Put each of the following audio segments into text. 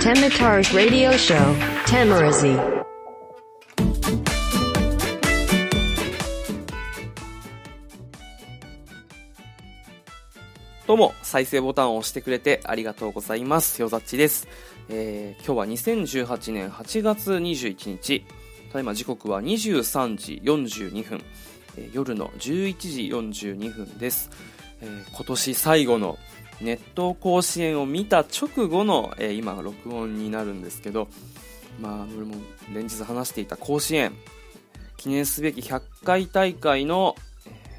Temitar's radio show, Tamarazi. どうも、再生ボタンを押してくれてありがとうございます。よざっちです。えー今日は2018年8月21日。ただいま時刻は23時42分。えー夜の11時42分です。えー今年最後の熱湯甲子園を見た直後の、えー今録音になるんですけど、まあ、俺も連日話していた甲子園、記念すべき100回大会の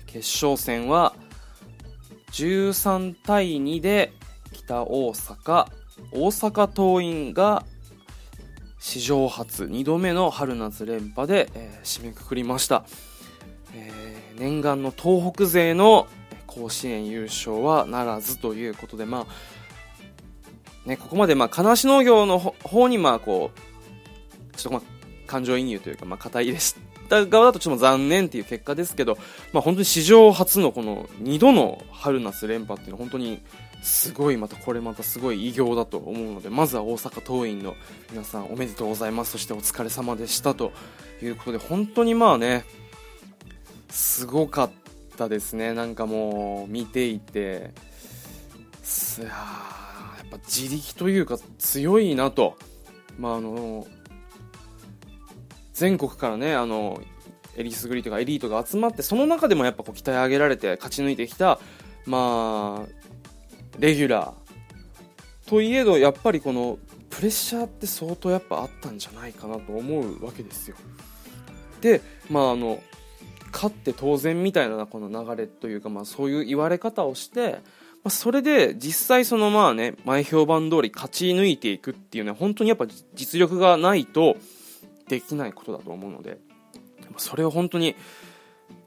決勝戦は、13対2で北大阪大阪桐蔭が史上初2度目の春夏連覇で、えー締めくくりました、えー念願の東北勢の甲子園優勝はならずということでまあねここまでまあ金足農業の方にまあこうちょっとまあ感情移入というかまあ肩入れした側だとちょっと残念っていう結果ですけどまあ、本当に史上初のこの2度の春夏連覇っていうのは本当にすごいまたこれまたすごい偉業だと思うのでまずは大阪桐蔭の皆さんおめでとうございます。そしてお疲れ様でしたということで本当にまあねすごかったですね。なんかもう見ていて。すいややっぱ自力というか強いなと。まああの全国からねあのエリスグリとかエリートが集まってその中でもやっぱこう鍛え上げられて勝ち抜いてきたまあレギュラー。といえどやっぱりこのプレッシャーって相当やっぱあったんじゃないかなと思うわけですよ。でまああの勝って当然みたいなこの流れというかまあそういう言われ方をして、まあ、それで実際そのまあね前評判通り勝ち抜いていくっていうのは本当にやっぱ実力がないとできないことだと思うのでそれを本当に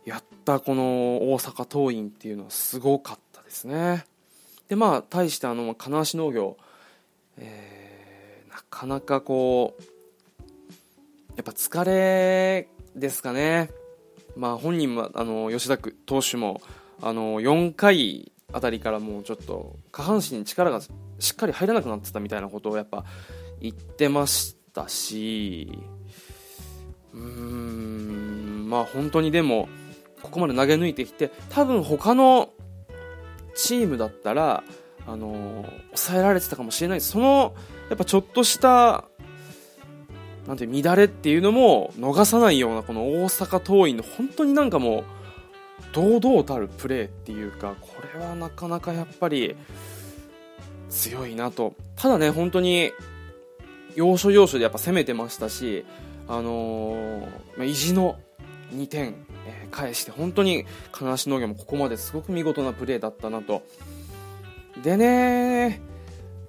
やったこの大阪桐蔭っていうのはすごかったですね。でまあ対してあの金足農業、えーなかなかこうやっぱ疲れですかね。まあ本人もあの吉田投手もあの4回あたりからもうちょっと下半身に力がしっかり入らなくなってたみたいなことをやっぱ言ってましたしうーんまあ本当にでもここまで投げ抜いてきて多分他のチームだったらあの抑えられてたかもしれない。そのやっぱちょっとしたなんて乱れっていうのも逃さないようなこの大阪桐蔭の本当になんかもう堂々たるプレーっていうかこれはなかなかやっぱり強いなと。ただね本当に要所要所でやっぱ攻めてましたしあのー意地の2点、えー返して本当に金足農業もここまですごく見事なプレーだったなと。でね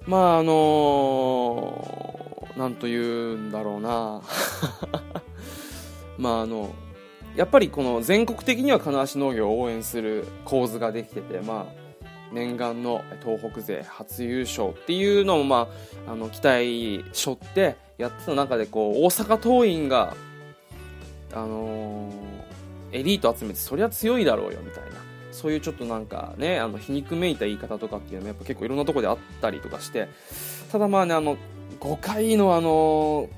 まああのーなんと言うんだろうな。まああのやっぱりこの全国的には金足農業を応援する構図ができててまあ念願の東北勢初優勝っていうのも、まあ、あの期待しょってやってた中でこう大阪桐蔭が、あのーエリート集めてそりゃ強いだろうよみたいなそういうちょっとなんかねあの皮肉めいた言い方とかっていうのもやっぱ結構いろんなとこであったりとかしてただまあねあの5回のあの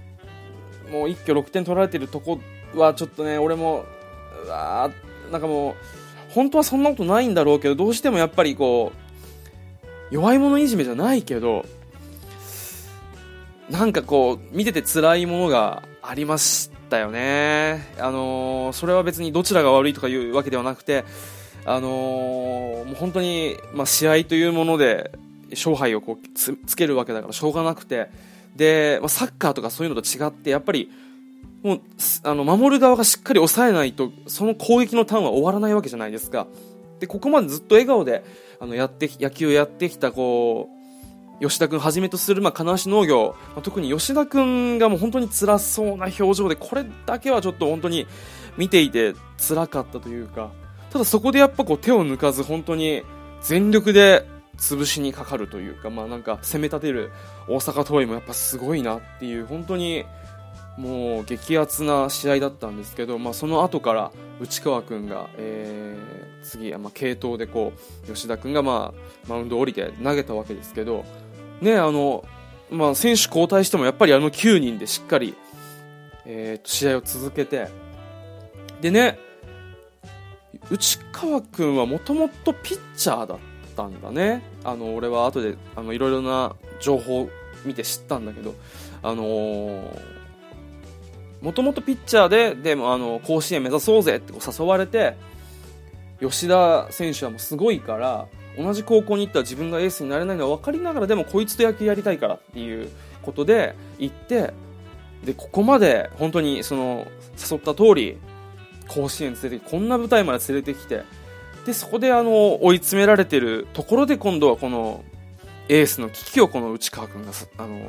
もう一挙6点取られてるとこはちょっとね俺もうわなんかもう本当はそんなことないんだろうけどどうしてもやっぱりこう弱い者いじめじゃないけどなんかこう見てて辛いものがありましたよね。あのーそれは別にどちらが悪いとかいうわけではなくてあのーもう本当に、まあ、試合というもので勝敗をこうつけるわけだからしょうがなくてで、まあ、サッカーとかそういうのと違ってやっぱりもうあの守る側がしっかり抑えないとその攻撃のターンは終わらないわけじゃないですか。でここまでずっと笑顔であのやって野球をやってきたこう吉田君はじめとする、まあ、金足農業、まあ特に吉田君がもう本当に辛そうな表情でこれだけはちょっと本当に見ていて辛かったというか。ただそこでやっぱこう手を抜かず本当に全力で潰しにかかるというか、まあ、なんか攻め立てる大阪桐蔭もやっぱすごいなっていう本当にもう激アツな試合だったんですけど、まあ、その後から内川君が、えー次、まあ、継投でこう吉田君が、まあ、マウンド降りて投げたわけですけど、ね、あのまあ、選手交代してもやっぱりあの9人でしっかり、えー、と試合を続けてでね内川君はもともとピッチャーだったんだね。あの俺は後であのいろいろな情報を見て知ったんだけどあのー、もともとピッチャーででもあの甲子園目指そうぜって誘われて吉田選手はもうすごいから同じ高校に行ったら自分がエースになれないのは分かりながらでもこいつと野球やりたいからっていうことで行ってでここまで本当にその誘った通り甲子園連れてこんな舞台まで連れてきてでそこであの追い詰められてるところで今度はこのエースの危機をこの内川君があの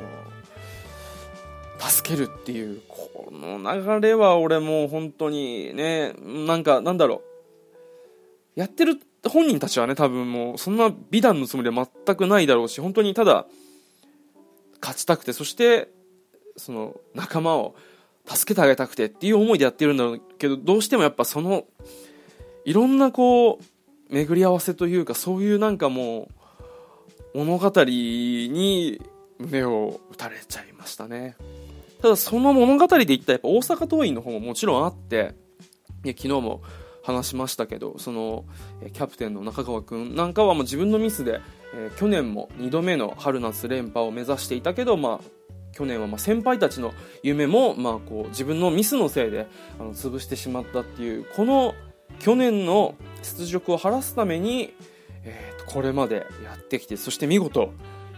助けるっていうこの流れは俺もう本当にねなんかなんだろう。やってる本人たちはね多分もうそんな美談のつもりは全くないだろうし本当にただ勝ちたくてそしてその仲間を助けてあげたくてっていう思いでやってるんだろうけどどうしてもやっぱそのいろんなこう巡り合わせというかそういうなんかもう物語に胸を打たれちゃいましたね。ただその物語で言ったらやっぱ大阪桐蔭の方ももちろんあって昨日も話しましたけどそのキャプテンの中川君なんかはもう自分のミスで、えー、去年も2度目の春夏連覇を目指していたけど、まあ、去年はま先輩たちの夢も、まあ、こう自分のミスのせいであの潰してしまったっていうこの去年の雪辱を晴らすために、えー、これまでやってきてそして見事、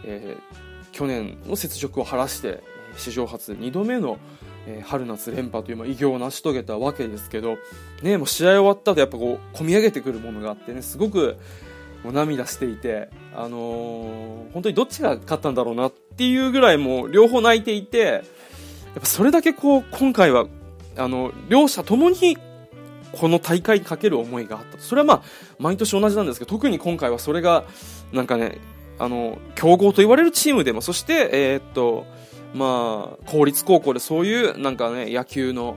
えー、去年の雪辱を晴らして史上初2度目の、えー、春夏連覇という、まあ、偉業を成し遂げたわけですけど、ね、もう試合終わった後やっぱこう込み上げてくるものがあってねすごくもう涙していて、あのー、本当にどっちが勝ったんだろうなっていうぐらいもう両方泣いていてやっぱそれだけこう今回はあの両者ともにこの大会にかける思いがあった。それはまあ毎年同じなんですけど特に今回はそれがなんかねあの強豪と言われるチームでもそしてえー、っとまあ、公立高校でそういうなんかね野球の,、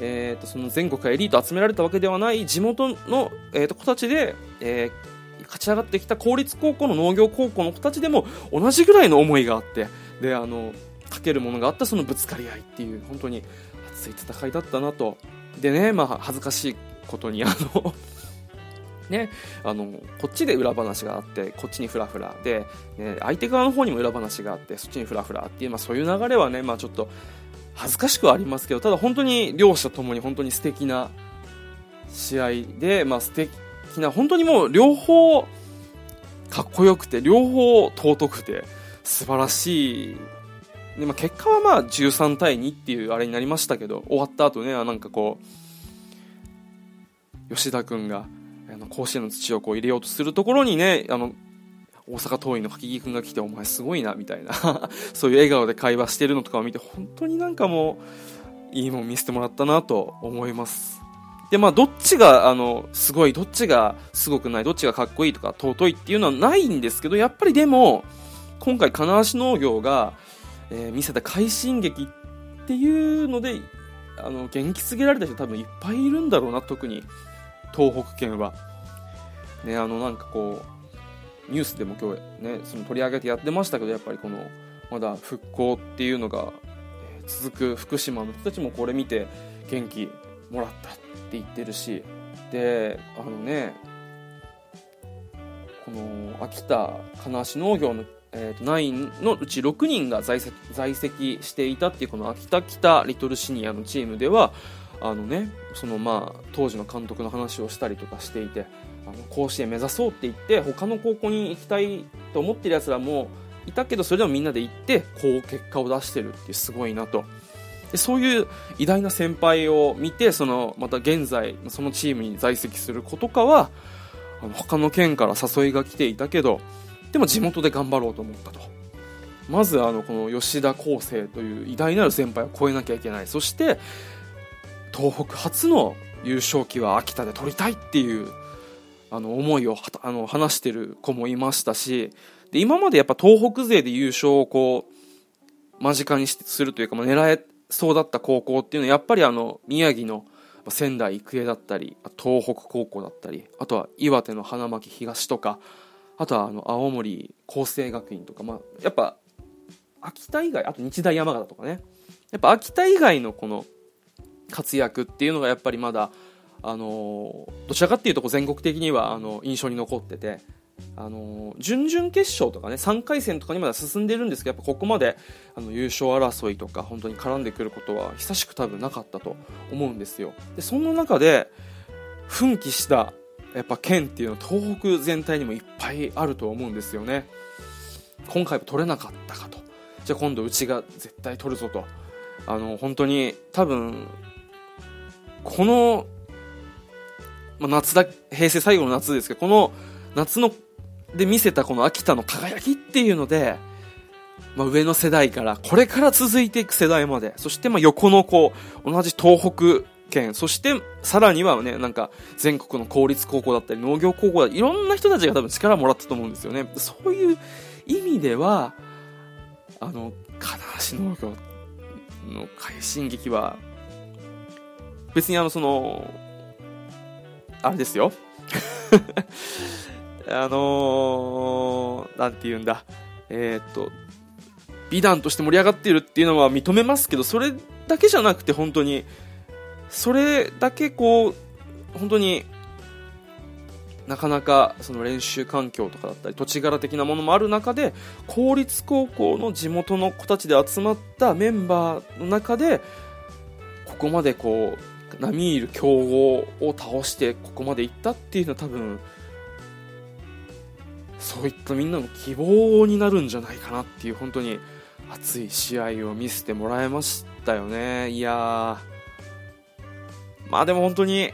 えー、とその全国エリート集められたわけではない地元の、えー、と子たちで、えー、勝ち上がってきた公立高校の農業高校の子たちでも同じぐらいの思いがあってであのかけるものがあったそのぶつかり合いっていう本当に熱い戦いだったなとでね、まあ、恥ずかしいことにあの ね、あのこっちで裏話があってこっちにフラフラで、ね、相手側の方にも裏話があってそっちにフラフラっていう、まあ、そういう流れはね、まあ、ちょっと恥ずかしくはありますけどただ本当に両者ともに本当に素敵な試合で、まあ、素敵な本当にもう両方かっこよくて両方尊くて素晴らしいで、まあ、結果はまあ13対2っていうあれになりましたけど終わった後ねなんかこう吉田君があの甲子園の土をこう入れようとするところにねあの大阪桐蔭の柿木君が来てお前すごいなみたいな そういう笑顔で会話してるのとかを見て本当になんかもういいもん見せてもらったなと思います。でまあどっちがあのすごいどっちがすごくないどっちがかっこいいとか尊いっていうのはないんですけどやっぱりでも今回金足農業が、えー、見せた快進撃っていうのであの元気すぎられた人多分いっぱいいるんだろうな特に東北県は。ね、あのなんかこうニュースでも今日ねその取り上げてやってましたけどやっぱりこのまだ復興っていうのが、続く福島の人たちもこれ見て元気もらったって言ってるしであのねこの秋田金足農業の、えー、と9のうち6人が在籍在籍していたっていうこの秋田北リトルシニアのチームではあのねそのまあ当時の監督の話をしたりとかしていてあの甲子園目指そうって言って他の高校に行きたいと思ってるやつらもいたけどそれでもみんなで行ってこう結果を出してるってすごいなと。でそういう偉大な先輩を見てそのまた現在そのチームに在籍する子とかはあの他の県から誘いが来ていたけどでも地元で頑張ろうと思ったと。まずあのこの吉田康生という偉大なる先輩を超えなきゃいけない。そして東北初の優勝旗は秋田で取りたいっていうあの思いをあの話してる子もいましたしで今までやっぱ東北勢で優勝をこう間近にするというか、ま、狙えそうだった高校っていうのはやっぱりあの宮城の仙台育英だったり東北高校だったりあとは岩手の花巻東とかあとはあの青森厚生学院とか、まあ、やっぱ秋田以外あと日大山形とかね。やっぱ秋田以外のこの活躍っていうのがやっぱりまだあのどちらかっていうと全国的にはあの印象に残っててあの準々決勝とかね3回戦とかにまだ進んでるんですけどやっぱここまであの優勝争いとか本当に絡んでくることは久しく多分なかったと思うんですよ。でその中で奮起したやっぱ県っていうのは東北全体にもいっぱいあると思うんですよね。今回も取れなかったかと。じゃあ今度うちが絶対取るぞと。あの本当に多分この、まあ、夏だ平成最後の夏ですけどこの夏ので見せたこの秋田の輝きっていうので、まあ、上の世代からこれから続いていく世代までそしてまあ横のこう同じ東北県そしてさらにはねなんか全国の公立高校だったり農業高校だったりいろんな人たちが多分力をもらったと思うんですよね。そういう意味ではあの金橋農業の快進撃は別にあのそのあれですよ。あのー、なんて言うんだ、えー、っと、美談として盛り上がっているっていうのは認めますけど、それだけじゃなくて本当に、それだけこう、本当になかなかその練習環境とかだったり土地柄的なものもある中で公立高校の地元の子たちで集まったメンバーの中でここまでこう並みいる強豪を倒してここまで行ったっていうのは多分そういったみんなの希望になるんじゃないかなっていう本当に熱い試合を見せてもらいましたよね。いやまあでも本当に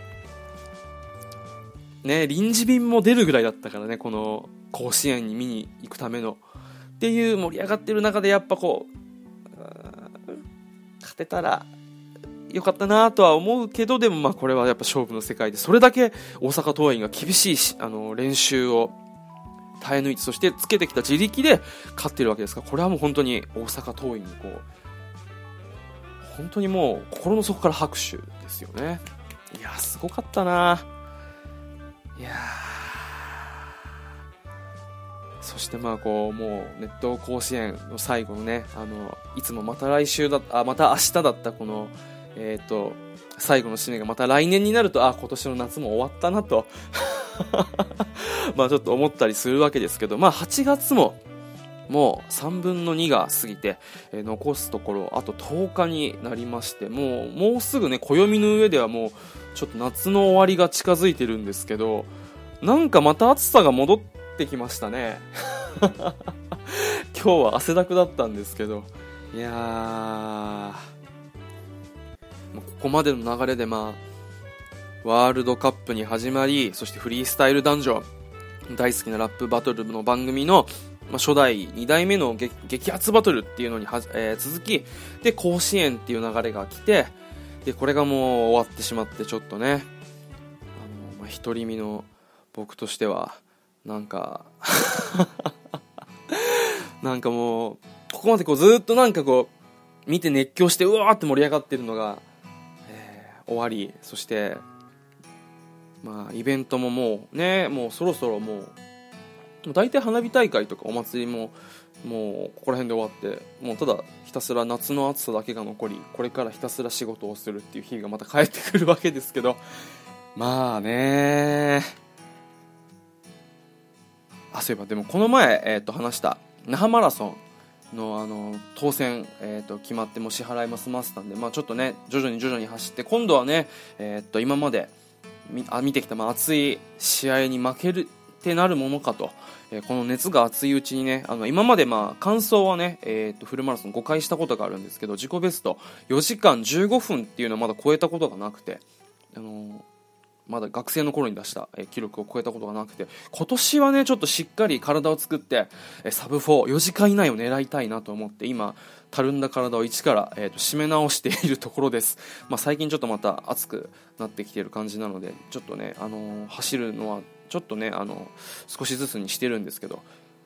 ね臨時便も出るぐらいだったからねこの甲子園に見に行くための。っていう盛り上がってる中でやっぱこう勝てたらよかったなとは思うけどでもまあこれはやっぱ勝負の世界でそれだけ大阪桐蔭が厳しいしあの練習を耐え抜いてそしてつけてきた自力で勝ってるわけですからこれはもう本当に大阪桐蔭にこう本当にもう心の底から拍手ですよね。いやすごかったな。いやそしてまあこうもう熱湯甲子園の最後のねあのいつもまた来週だあまた明日だったこのえっ、ー、と最後の締めがまた来年になるとあ今年の夏も終わったなと。まあちょっと思ったりするわけですけど、まあ8月ももう3分の2が過ぎて、えー、残すところあと10日になりましてもうもうすぐね暦の上ではもうちょっと夏の終わりが近づいてるんですけどなんかまた暑さが戻ってきましたね。今日は汗だくだったんですけどいやーここまでの流れでまあワールドカップに始まり、そしてフリースタイルダンジョン、大好きなラップバトルの番組の、まあ、初代2代目の激アツバトルっていうのには、えー、続き、で、甲子園っていう流れが来て、で、これがもう終わってしまってちょっとね、あの、まあ、独り身の僕としては、なんか なんかもう、ここまでこうずっとなんかこう、見て熱狂してうわーって盛り上がってるのが、えー、終わり、そしてまあ、イベントももうねもうそろそろもう大体花火大会とかお祭りももうここら辺で終わってもうただひたすら夏の暑さだけが残りこれからひたすら仕事をするっていう日がまた帰ってくるわけですけどまあね。あそういえばでもこの前、えー、と話した那覇マラソンのあの当選、えー、と決まっても支払いも済ませたんで、まあ、ちょっとね徐々に徐々に走って今度はね、えー、と今まであ見てきた、まあ、熱い試合に負けるってなるものかと、えー、この熱が熱いうちにねあの今までまあ完走はね、えー、とフルマラソン5回したことがあるんですけど自己ベスト4時間15分っていうのはまだ超えたことがなくて、あのー、まだ学生の頃に出した、え、記録を超えたことがなくて今年はねちょっとしっかり体を作って、え、サブ44時間以内を狙いたいなと思って今たるんだ体を一から、えーと、締め直しているところです、まあ、最近ちょっとまた暑くなってきている感じなのでちょっとね、あのー、走るのはちょっとね、あの、少しずつにしてるんですけど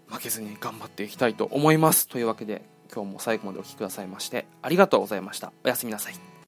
負けずに頑張っていきたいと思います。というわけで今日も最後までお聴きくださいましてありがとうございました。おやすみなさい。